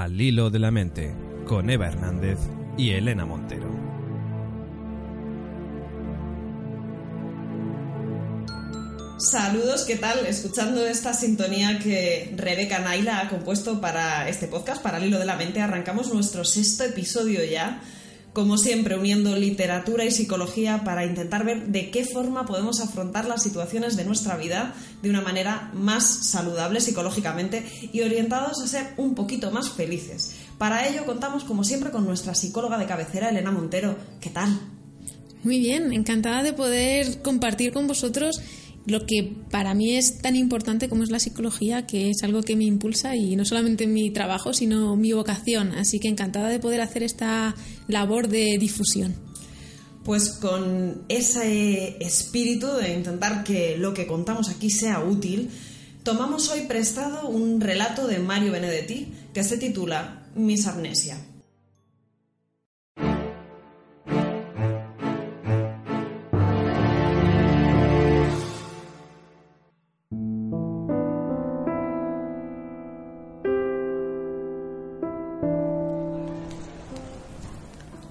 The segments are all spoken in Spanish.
Al hilo de la mente, con Eva Hernández y Elena Montero. Saludos, ¿qué tal? Escuchando esta sintonía que Rebeca Naila ha compuesto para este podcast, para el hilo de la mente, arrancamos nuestro sexto episodio ya como siempre, uniendo literatura y psicología para intentar ver de qué forma podemos afrontar las situaciones de nuestra vida de una manera más saludable psicológicamente y orientados a ser un poquito más felices. Para ello contamos, como siempre, con nuestra psicóloga de cabecera, Elena Montero. ¿Qué tal? Muy bien, encantada de poder compartir con vosotros lo que para mí es tan importante como es la psicología, que es algo que me impulsa y no solamente mi trabajo, sino mi vocación. Así que encantada de poder hacer esta labor de difusión. Pues con ese espíritu de intentar que lo que contamos aquí sea útil, tomamos hoy prestado un relato de Mario Benedetti que se titula Mis amnesia.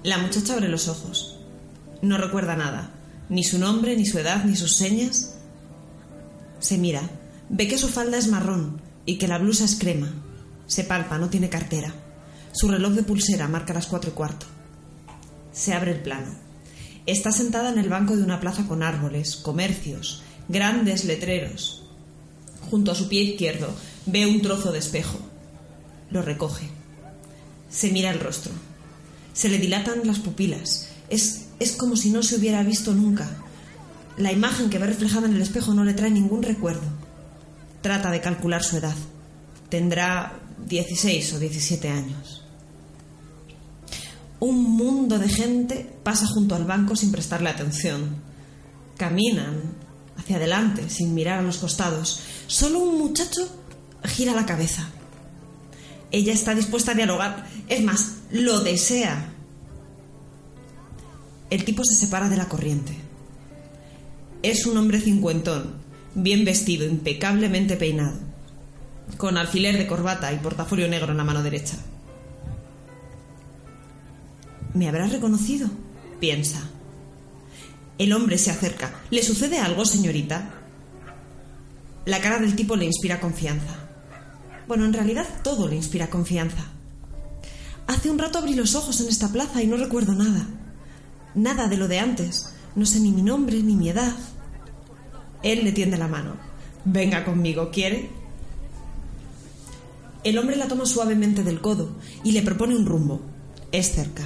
La muchacha abre los ojos. No recuerda nada, ni su nombre, ni su edad, ni sus señas. Se mira, ve que su falda es marrón y que la blusa es crema. Se palpa, no tiene cartera. Su reloj de pulsera marca las cuatro y cuarto. Se abre el plano. Está sentada en el banco de una plaza con árboles, comercios, grandes letreros. Junto a su pie izquierdo ve un trozo de espejo. Lo recoge. Se mira el rostro. Se le dilatan las pupilas. Es, es como si no se hubiera visto nunca. La imagen que ve reflejada en el espejo no le trae ningún recuerdo. Trata de calcular su edad. Tendrá 16 o 17 años. Un mundo de gente pasa junto al banco sin prestarle atención. Caminan hacia adelante sin mirar a los costados. Solo un muchacho gira la cabeza. Ella está dispuesta a dialogar. Es más, lo desea. El tipo se separa de la corriente. Es un hombre cincuentón, bien vestido, impecablemente peinado, con alfiler de corbata y portafolio negro en la mano derecha. ¿Me habrá reconocido? piensa. El hombre se acerca. ¿Le sucede algo, señorita? La cara del tipo le inspira confianza. Bueno, en realidad todo le inspira confianza. Hace un rato abrí los ojos en esta plaza y no recuerdo nada. Nada de lo de antes. No sé ni mi nombre ni mi edad. Él le tiende la mano. Venga conmigo, ¿quiere? El hombre la toma suavemente del codo y le propone un rumbo. Es cerca.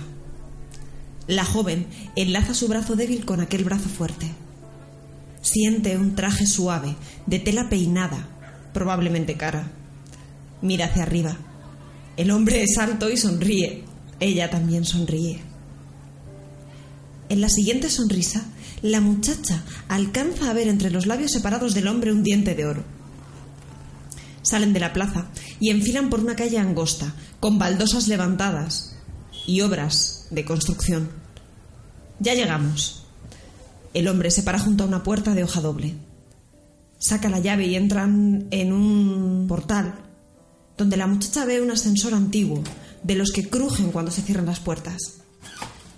La joven enlaza su brazo débil con aquel brazo fuerte. Siente un traje suave, de tela peinada, probablemente cara. Mira hacia arriba. El hombre es alto y sonríe. Ella también sonríe. En la siguiente sonrisa, la muchacha alcanza a ver entre los labios separados del hombre un diente de oro. Salen de la plaza y enfilan por una calle angosta, con baldosas levantadas y obras de construcción. Ya llegamos. El hombre se para junto a una puerta de hoja doble. Saca la llave y entran en un portal donde la muchacha ve un ascensor antiguo, de los que crujen cuando se cierran las puertas.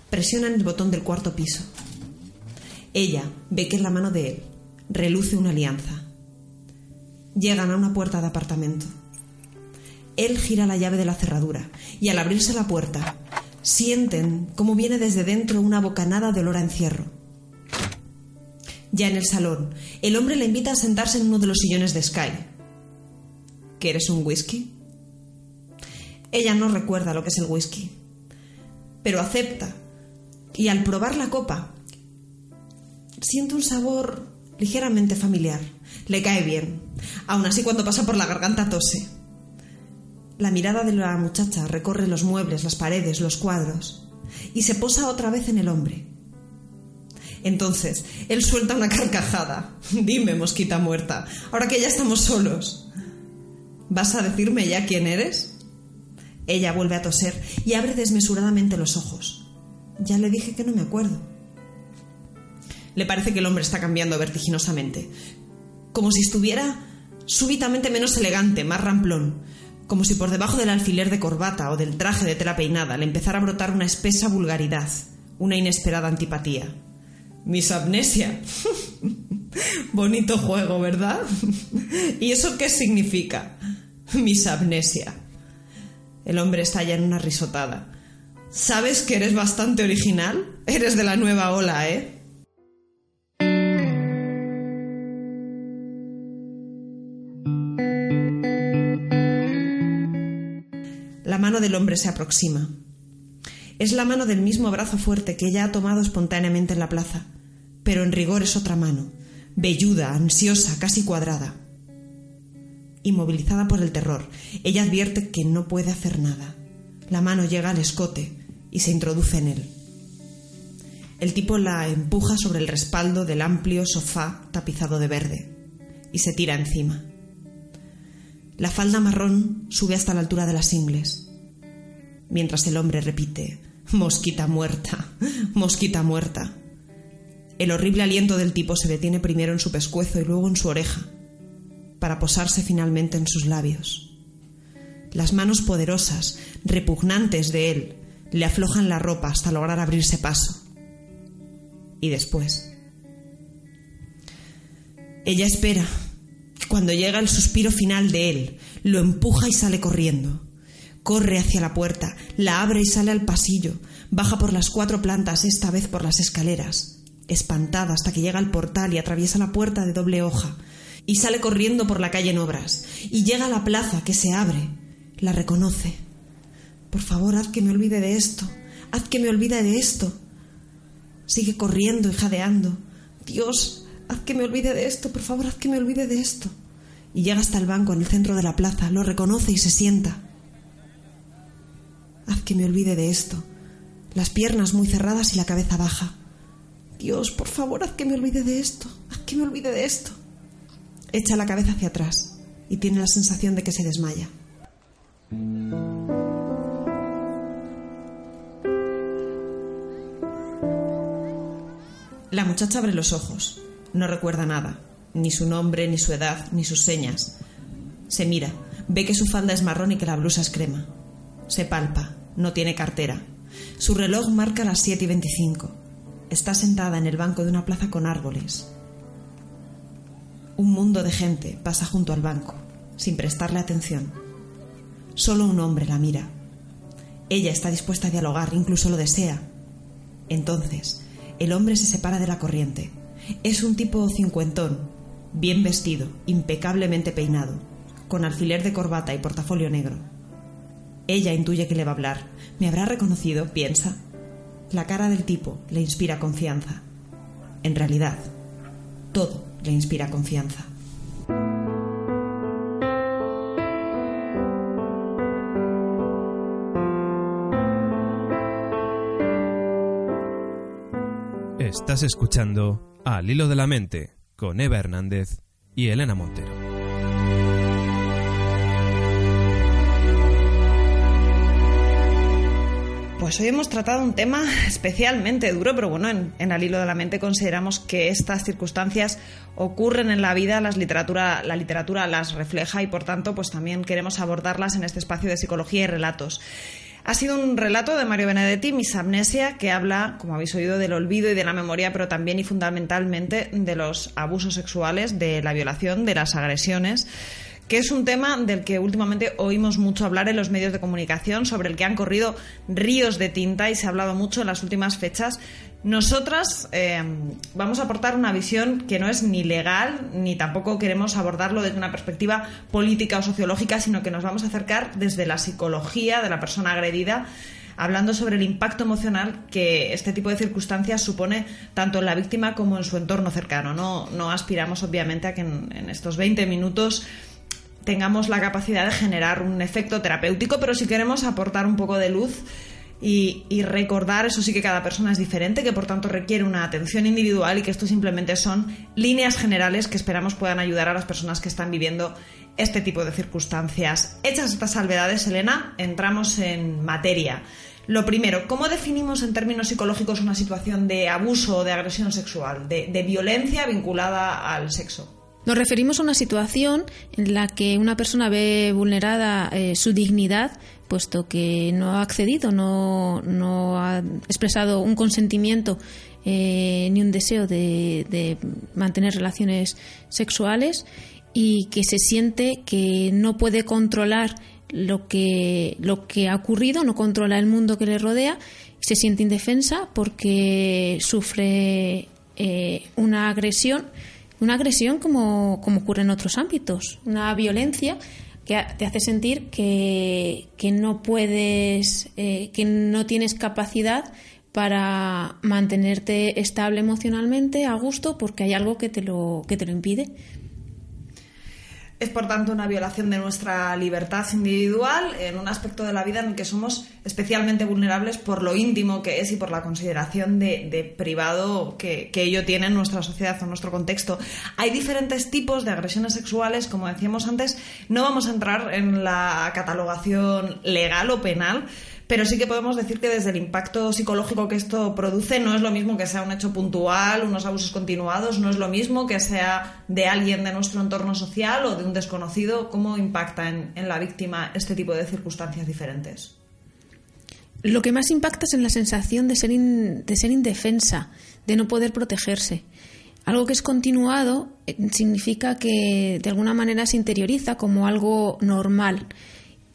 Presionan el botón del cuarto piso. Ella ve que en la mano de él reluce una alianza. Llegan a una puerta de apartamento. Él gira la llave de la cerradura y al abrirse la puerta sienten cómo viene desde dentro una bocanada de olor a encierro. Ya en el salón, el hombre la invita a sentarse en uno de los sillones de Sky. ¿Quieres un whisky? Ella no recuerda lo que es el whisky, pero acepta y al probar la copa siente un sabor ligeramente familiar. Le cae bien. Aún así cuando pasa por la garganta tose. La mirada de la muchacha recorre los muebles, las paredes, los cuadros y se posa otra vez en el hombre. Entonces, él suelta una carcajada. Dime, mosquita muerta, ahora que ya estamos solos. ¿Vas a decirme ya quién eres? Ella vuelve a toser y abre desmesuradamente los ojos. Ya le dije que no me acuerdo. Le parece que el hombre está cambiando vertiginosamente, como si estuviera súbitamente menos elegante, más ramplón, como si por debajo del alfiler de corbata o del traje de tela peinada le empezara a brotar una espesa vulgaridad, una inesperada antipatía. Mis amnesia. Bonito juego, ¿verdad? ¿Y eso qué significa? Mis amnesia. El hombre estalla en una risotada. ¿Sabes que eres bastante original? Eres de la nueva ola, ¿eh? La mano del hombre se aproxima. Es la mano del mismo brazo fuerte que ella ha tomado espontáneamente en la plaza, pero en rigor es otra mano, velluda, ansiosa, casi cuadrada. Inmovilizada por el terror, ella advierte que no puede hacer nada. La mano llega al escote y se introduce en él. El tipo la empuja sobre el respaldo del amplio sofá tapizado de verde y se tira encima. La falda marrón sube hasta la altura de las ingles, mientras el hombre repite Mosquita muerta, mosquita muerta. El horrible aliento del tipo se detiene primero en su pescuezo y luego en su oreja, para posarse finalmente en sus labios. Las manos poderosas, repugnantes de él, le aflojan la ropa hasta lograr abrirse paso. Y después. Ella espera, cuando llega el suspiro final de él, lo empuja y sale corriendo. Corre hacia la puerta, la abre y sale al pasillo, baja por las cuatro plantas, esta vez por las escaleras, espantada hasta que llega al portal y atraviesa la puerta de doble hoja, y sale corriendo por la calle en obras, y llega a la plaza que se abre, la reconoce. Por favor, haz que me olvide de esto, haz que me olvide de esto. Sigue corriendo y jadeando. Dios, Haz que me olvide de esto, por favor, haz que me olvide de esto. Y llega hasta el banco en el centro de la plaza, lo reconoce y se sienta. Haz que me olvide de esto. Las piernas muy cerradas y la cabeza baja. Dios, por favor, haz que me olvide de esto. Haz que me olvide de esto. Echa la cabeza hacia atrás y tiene la sensación de que se desmaya. La muchacha abre los ojos. No recuerda nada, ni su nombre, ni su edad, ni sus señas. Se mira, ve que su falda es marrón y que la blusa es crema. Se palpa, no tiene cartera. Su reloj marca las 7 y 25. Está sentada en el banco de una plaza con árboles. Un mundo de gente pasa junto al banco, sin prestarle atención. Solo un hombre la mira. Ella está dispuesta a dialogar, incluso lo desea. Entonces, el hombre se separa de la corriente, es un tipo cincuentón, bien vestido, impecablemente peinado, con alfiler de corbata y portafolio negro. Ella intuye que le va a hablar. ¿Me habrá reconocido? piensa. La cara del tipo le inspira confianza. En realidad, todo le inspira confianza. Estás escuchando Al hilo de la mente con Eva Hernández y Elena Montero. Pues hoy hemos tratado un tema especialmente duro, pero bueno, en, Al hilo de la mente consideramos que estas circunstancias ocurren en la vida, la literatura las refleja y por tanto pues también queremos abordarlas en este espacio de psicología y relatos. Ha sido un relato de Mario Benedetti, Mis Amnesia, que habla, como habéis oído, del olvido y de la memoria, pero también y fundamentalmente de los abusos sexuales, de la violación, de las agresiones que es un tema del que últimamente oímos mucho hablar en los medios de comunicación, sobre el que han corrido ríos de tinta y se ha hablado mucho en las últimas fechas. Nosotras eh, vamos a aportar una visión que no es ni legal, ni tampoco queremos abordarlo desde una perspectiva política o sociológica, sino que nos vamos a acercar desde la psicología de la persona agredida hablando sobre el impacto emocional que este tipo de circunstancias supone tanto en la víctima como en su entorno cercano. No, aspiramos, obviamente, a que en, en estos 20 minutos tengamos la capacidad de generar un efecto terapéutico, pero si queremos aportar un poco de luz y, recordar, eso sí que cada persona es diferente, que por tanto requiere una atención individual y que esto simplemente son líneas generales que esperamos puedan ayudar a las personas que están viviendo este tipo de circunstancias. Hechas estas salvedades, Elena, entramos en materia. Lo primero, ¿cómo definimos en términos psicológicos una situación de abuso o de agresión sexual, de violencia vinculada al sexo? Nos referimos a una situación en la que una persona ve vulnerada eh, su dignidad puesto que no ha accedido, no, no ha expresado un consentimiento eh, ni un deseo de, mantener relaciones sexuales y que se siente que no puede controlar lo que, lo que ha ocurrido, no controla el mundo que le rodea, se siente indefensa porque sufre eh, una agresión, una agresión como, como ocurre en otros ámbitos, una violencia que te hace sentir que, que no puedes, eh, que no tienes capacidad para mantenerte estable emocionalmente, a gusto, porque hay algo que te lo, que te lo impide. Es por tanto una violación de nuestra libertad individual en un aspecto de la vida en el que somos especialmente vulnerables por lo íntimo que es y por la consideración de, privado que, que, ello tiene en nuestra sociedad o en nuestro contexto. Hay diferentes tipos de agresiones sexuales, como decíamos antes, no vamos a entrar en la catalogación legal o penal, pero sí que podemos decir que desde el impacto psicológico que esto produce no es lo mismo que sea un hecho puntual, unos abusos continuados, no es lo mismo que sea de alguien de nuestro entorno social o de un desconocido, cómo impacta en, la víctima este tipo de circunstancias diferentes. Lo que más impacta es en la sensación de ser, de ser indefensa, de no poder protegerse. Algo que es continuado eh, significa que de alguna manera se interioriza como algo normal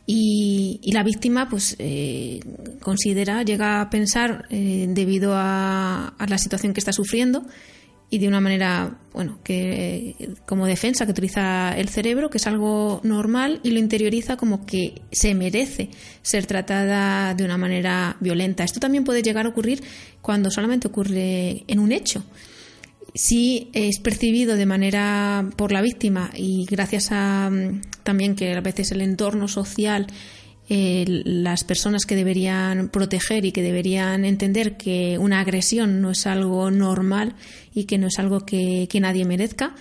y, la víctima pues eh, considera, llega a pensar eh, debido a, la situación que está sufriendo y de una manera, bueno, que como defensa que utiliza el cerebro, que es algo normal y lo interioriza como que se merece ser tratada de una manera violenta. Esto también puede llegar a ocurrir cuando solamente ocurre en un hecho si es percibido de manera por la víctima y gracias a mm, también que a veces el entorno social eh, las personas que deberían proteger y que deberían entender que una agresión no es algo normal y que no es algo que, nadie merezca,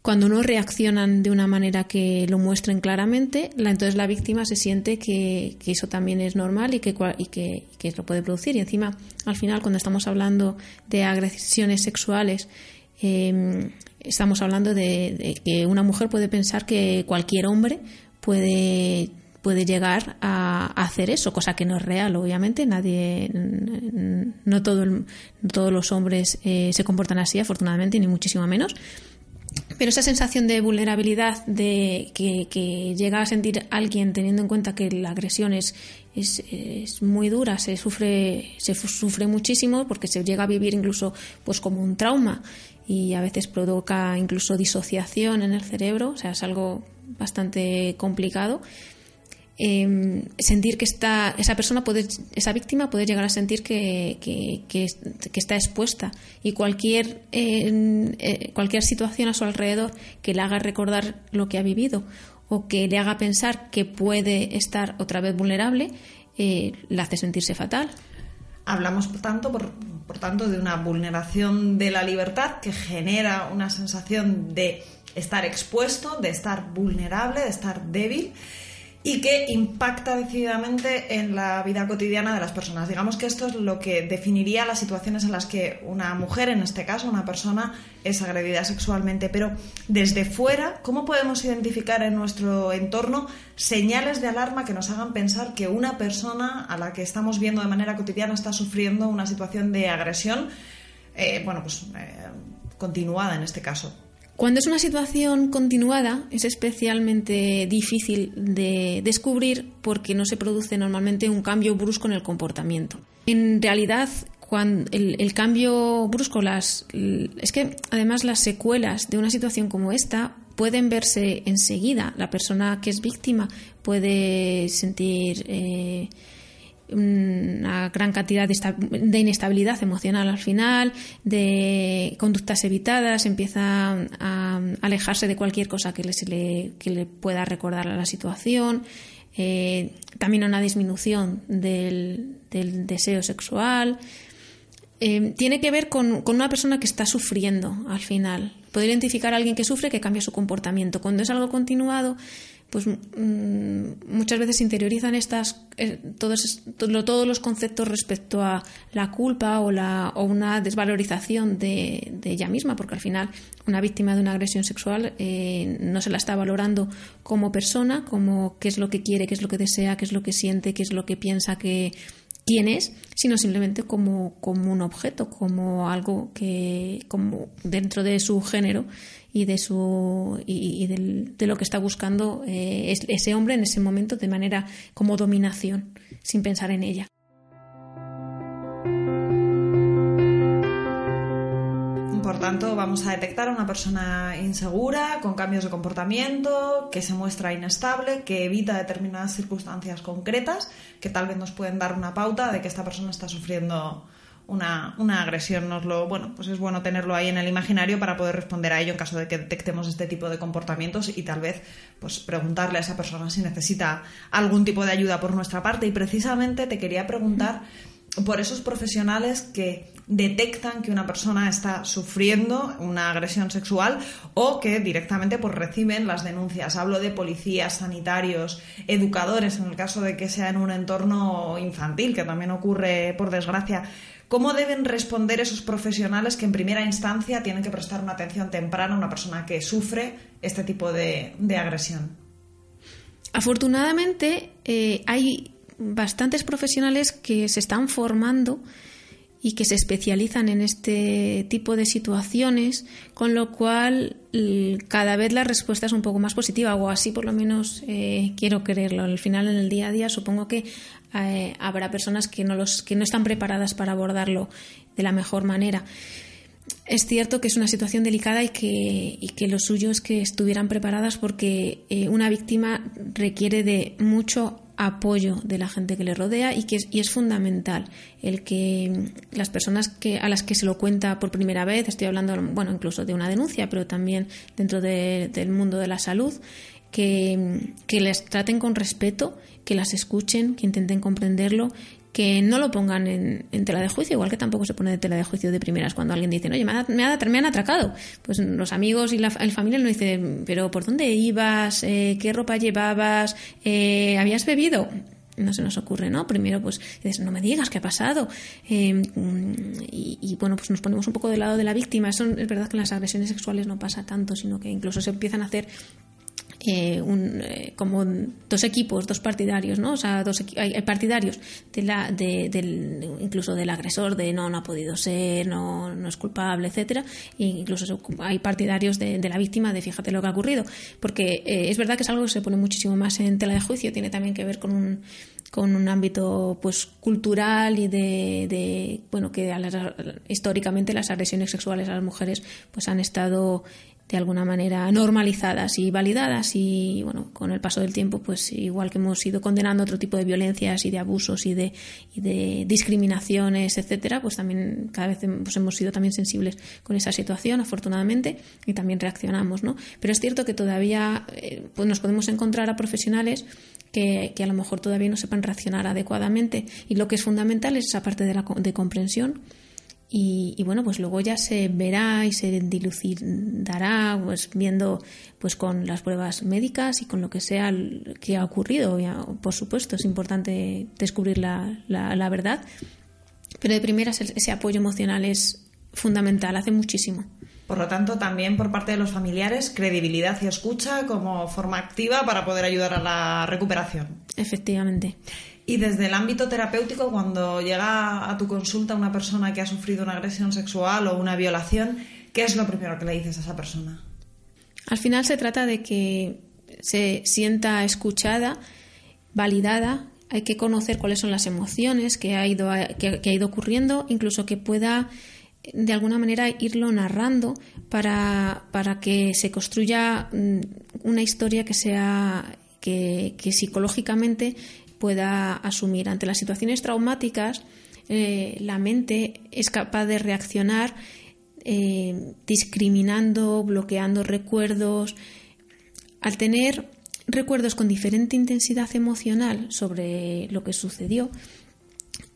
cuando no reaccionan de una manera que lo muestren claramente, la, entonces la víctima se siente que, eso también es normal y que, y que, que lo puede producir. Y encima, al final, cuando estamos hablando de agresiones sexuales, eh, estamos hablando de, que una mujer puede pensar que cualquier hombre puede puede llegar a, hacer eso, cosa que no es real, obviamente. Nadie, no, todo todos los hombres eh, se comportan así, afortunadamente, ni muchísimo menos. Pero esa sensación de vulnerabilidad de que, llega a sentir alguien teniendo en cuenta que la agresión es, es, muy dura, se sufre, se sufre muchísimo porque se llega a vivir incluso pues como un trauma y a veces provoca incluso disociación en el cerebro, o sea, es algo bastante complicado. Em, sentir que está, esa persona puede, esa víctima puede llegar a sentir que, que, está expuesta y cualquier, eh, cualquier situación a su alrededor que le haga recordar lo que ha vivido o que le haga pensar que puede estar otra vez vulnerable, eh, le hace sentirse fatal. Hablamos, por tanto, por, tanto, de una vulneración de la libertad que genera una sensación de estar expuesto, de estar vulnerable, de estar débil y que impacta decididamente en la vida cotidiana de las personas. Digamos que esto es lo que definiría las situaciones en las que una mujer, en este caso una persona, es agredida sexualmente. Pero desde fuera, ¿cómo podemos identificar en nuestro entorno señales de alarma que nos hagan pensar que una persona a la que estamos viendo de manera cotidiana está sufriendo una situación de agresión, eh, bueno, pues eh, continuada en este caso? Cuando es una situación continuada es especialmente difícil de descubrir porque no se produce normalmente un cambio brusco en el comportamiento. En realidad, cuando el, cambio brusco, las, es que además las secuelas de una situación como esta pueden verse enseguida. La persona que es víctima puede sentir eh, una gran cantidad de, inestabilidad emocional al final, de conductas evitadas, empieza a alejarse de cualquier cosa que le, le pueda recordar a la situación, eh, también una disminución del, deseo sexual. Eh, tiene que ver con, con, una persona que está sufriendo al final. Poder identificar a alguien que sufre que cambia su comportamiento. Cuando es algo continuado, pues mm, muchas veces interiorizan estas eh, todos, todos los conceptos respecto a la culpa o, la, o una desvalorización de, ella misma, porque al final una víctima de una agresión sexual eh, no se la está valorando como persona, como qué es lo que quiere, qué es lo que desea, qué es lo que siente, qué es lo que piensa que quién es, sino simplemente como, como un objeto, como algo que como dentro de su género y de su y, de lo que está buscando eh, ese hombre en ese momento de manera como dominación, sin pensar en ella. Por tanto, vamos a detectar a una persona insegura, con cambios de comportamiento, que se muestra inestable, que evita determinadas circunstancias concretas, que tal vez nos pueden dar una pauta de que esta persona está sufriendo una, una, agresión. Nos lo, bueno, pues es bueno tenerlo ahí en el imaginario para poder responder a ello en caso de que detectemos este tipo de comportamientos y tal vez pues preguntarle a esa persona si necesita algún tipo de ayuda por nuestra parte. Y precisamente te quería preguntar por esos profesionales que detectan que una persona está sufriendo una agresión sexual o que directamente pues, reciben las denuncias. Hablo de policías, sanitarios, educadores, en el caso de que sea en un entorno infantil, que también ocurre por desgracia. ¿Cómo deben responder esos profesionales que en primera instancia tienen que prestar una atención temprana a una persona que sufre este tipo de, agresión? Afortunadamente eh, hay bastantes profesionales que se están formando y que se especializan en este tipo de situaciones, con lo cual cada vez la respuesta es un poco más positiva, o así por lo menos eh, quiero creerlo. Al final, en el día a día, supongo que eh, habrá personas que no, los, que no están preparadas para abordarlo de la mejor manera. Es cierto que es una situación delicada y que, y que lo suyo es que estuvieran preparadas porque eh, una víctima requiere de mucho apoyo de la gente que le rodea y que es, y es fundamental el que las personas que a las que se lo cuenta por primera vez estoy hablando bueno incluso de una denuncia pero también dentro del mundo de la salud que, que les traten con respeto que las escuchen que intenten comprenderlo que no lo pongan en, tela de juicio, igual que tampoco se pone de tela de juicio de primeras cuando alguien dice, oye, me, me, han atracado. Pues los amigos y la el familia no dicen, pero ¿por dónde ibas? Eh, ¿Qué ropa llevabas? Eh, ¿Habías bebido? no se nos ocurre, ¿no? Primero, pues dices, no me digas qué ha pasado. Eh, y, bueno, pues nos ponemos un poco del lado de la víctima. Es verdad que en las agresiones sexuales no pasa tanto, sino que incluso se empiezan a hacer eh, un, eh, como dos equipos, dos partidarios, ¿no? O sea, dos hay, partidarios de la, de, del, incluso del agresor, de no, no ha podido ser, no, no es culpable, etcétera, e incluso hay partidarios de, la víctima de fíjate lo que ha ocurrido, porque eh, es verdad que es algo que se pone muchísimo más en tela de juicio, tiene también que ver con un con un ámbito pues cultural y de, de bueno que históricamente las agresiones sexuales a las mujeres pues han estado de alguna manera normalizadas y validadas y bueno con el paso del tiempo pues igual que hemos ido condenando otro tipo de violencias y de abusos y de, discriminaciones etcétera pues también cada vez pues hemos sido también sensibles con esa situación afortunadamente y también reaccionamos no pero es cierto que todavía eh, pues nos podemos encontrar a profesionales que, que, a lo mejor todavía no sepan reaccionar adecuadamente y lo que es fundamental es esa parte de, la, de comprensión y, bueno, pues luego ya se verá y se dilucidará pues viendo pues con las pruebas médicas y con lo que sea que ha ocurrido. por supuesto, es importante descubrir la, la, verdad, pero de primeras ese apoyo emocional es fundamental, hace muchísimo. Por lo tanto, también por parte de los familiares, credibilidad y escucha como forma activa para poder ayudar a la recuperación. Efectivamente. Y desde el ámbito terapéutico, cuando llega a tu consulta una persona que ha sufrido una agresión sexual o una violación, ¿qué es lo primero que le dices a esa persona? Al final se trata de que se sienta escuchada, validada, hay que conocer cuáles son las emociones que ha ido, que, ha ido ocurriendo, incluso que pueda de alguna manera irlo narrando para, para que se construya mm, una historia que sea que, que psicológicamente pueda asumir. Ante las situaciones traumáticas, eh, la mente es capaz de reaccionar eh, discriminando, bloqueando recuerdos. Al tener recuerdos con diferente intensidad emocional sobre lo que sucedió,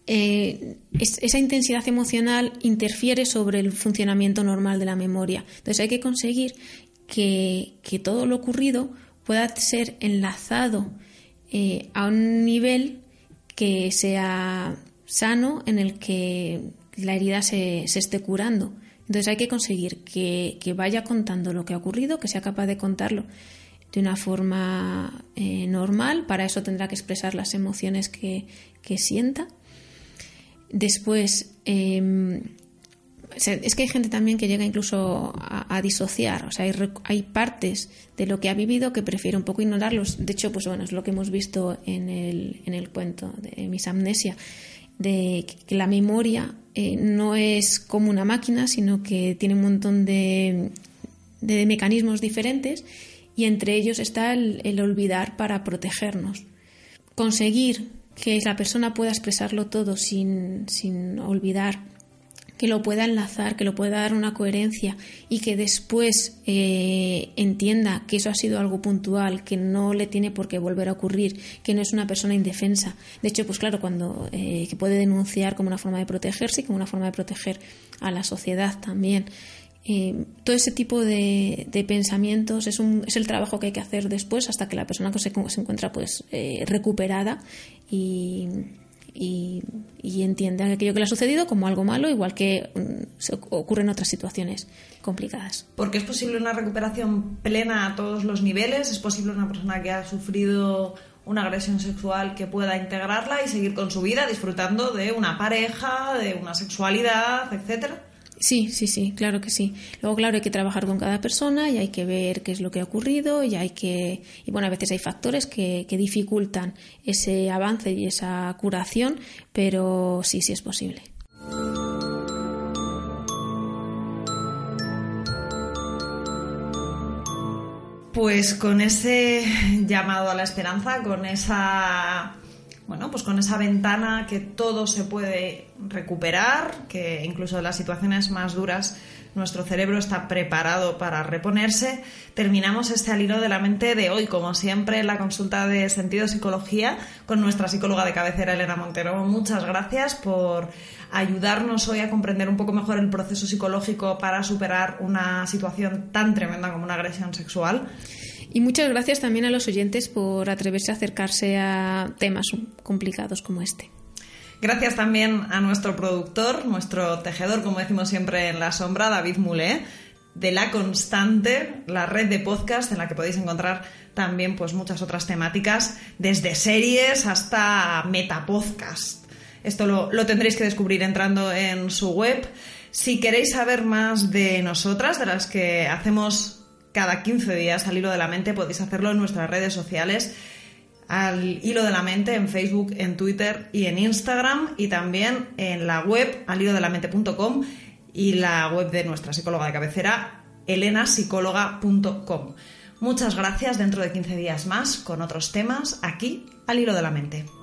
eh, esa intensidad emocional interfiere sobre el funcionamiento normal de la memoria. Entonces hay que conseguir que todo lo ocurrido pueda ser enlazado eh, a un nivel que sea sano en el que la herida se, esté curando. Entonces hay que conseguir que, vaya contando lo que ha ocurrido, que sea capaz de contarlo de una forma eh, normal. Para eso tendrá que expresar las emociones que, sienta. Después, em, es que hay gente también que llega incluso a, disociar. O sea, hay, partes de lo que ha vivido que prefiere un poco ignorarlos. De hecho, pues bueno, es lo que hemos visto en el, en el cuento de Mis Amnesia, de que la memoria eh, no es como una máquina, sino que tiene un montón de, de mecanismos diferentes y entre ellos está el, el olvidar para protegernos. Conseguir que la persona pueda expresarlo todo sin, sin olvidar que lo pueda enlazar, que lo pueda dar una coherencia y que después eh, entienda que eso ha sido algo puntual, que no le tiene por qué volver a ocurrir, que no es una persona indefensa. De hecho, pues claro, cuando eh, que puede denunciar como una forma de protegerse y como una forma de proteger a la sociedad también. Eh, todo ese tipo de, pensamientos es, un, es, el trabajo que hay que hacer después hasta que la persona se, se encuentra pues recuperada y, y, y entiende aquello que le ha sucedido como algo malo, igual que mm, se ocurre en otras situaciones complicadas. Porque es posible una recuperación plena a todos los niveles, es posible una persona que ha sufrido una agresión sexual que pueda integrarla y seguir con su vida disfrutando de una pareja, de una sexualidad, etcétera. Sí, sí, sí, claro que sí. Luego, claro, hay que trabajar con cada persona y hay que ver qué es lo que ha ocurrido y hay que, y bueno, a veces hay factores que, que dificultan ese avance y esa curación, pero sí, sí es posible. Pues con ese llamado a la esperanza, con esa bueno, pues con esa ventana que todo se puede recuperar, que incluso en las situaciones más duras nuestro cerebro está preparado para reponerse, terminamos este alilo de la mente de hoy, como siempre, en la consulta de sentido psicología con nuestra psicóloga de cabecera, Elena Montero. Muchas gracias por ayudarnos hoy a comprender un poco mejor el proceso psicológico para superar una situación tan tremenda como una agresión sexual. Y muchas gracias también a los oyentes por atreverse a acercarse a temas complicados como este. Gracias también a nuestro productor, nuestro tejedor, como decimos siempre en la sombra, David Mulé, de La Constante, la red de podcast en la que podéis encontrar también pues, muchas otras temáticas, desde series hasta metapodcast. Esto lo, lo tendréis que descubrir entrando en su web. Si queréis saber más de nosotras, de las que hacemos cada 15 días al hilo de la mente. Podéis hacerlo en nuestras redes sociales, al hilo de la mente en Facebook, en Twitter y en Instagram y también en la web al hilo de la mente.com y la web de nuestra psicóloga de cabecera, elenasicóloga.com. Muchas gracias dentro de 15 días más con otros temas aquí al hilo de la mente.